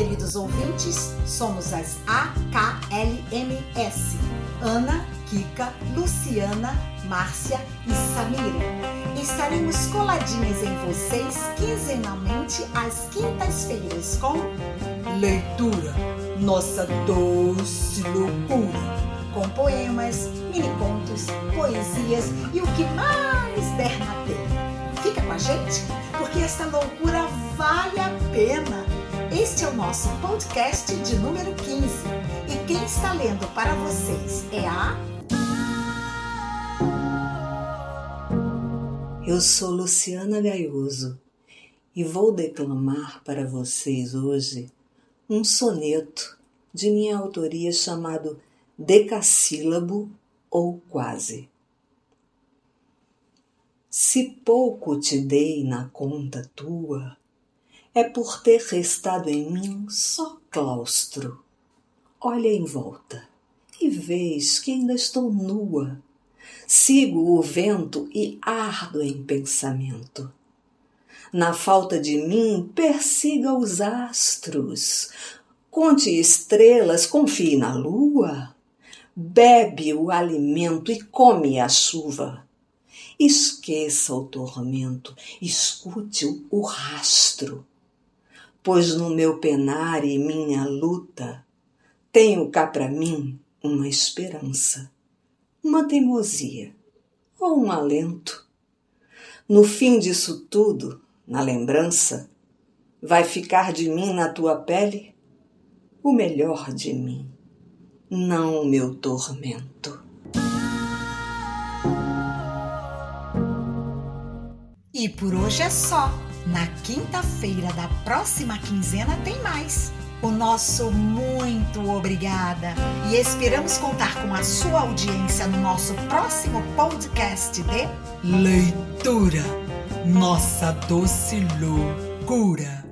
queridos ouvintes, somos as AKLMS: Ana, Kika, Luciana, Márcia e Samira. Estaremos coladinhas em vocês quinzenalmente às quintas-feiras com Leitura, nossa doce loucura. Com poemas, mini-contos, poesias e o que mais der na telha. Fica com a gente, porque esta loucura vale a pena. Este é o nosso podcast de número 15 e quem está lendo para vocês é a. Eu sou Luciana Gaioso e vou declamar para vocês hoje um soneto de minha autoria chamado Decassílabo ou Quase. Se pouco te dei na conta tua, é por ter restado em mim só claustro. Olha em volta e vês que ainda estou nua. Sigo o vento e ardo em pensamento. Na falta de mim, persiga os astros. Conte estrelas, confie na lua. Bebe o alimento e come a chuva. Esqueça o tormento, escute o rastro pois no meu penar e minha luta tenho cá para mim uma esperança, uma teimosia ou um alento. No fim disso tudo, na lembrança, vai ficar de mim na tua pele o melhor de mim, não o meu tormento. E por hoje é só. Na quinta-feira da próxima quinzena tem mais. O nosso muito obrigada e esperamos contar com a sua audiência no nosso próximo podcast de Leitura, nossa doce loucura.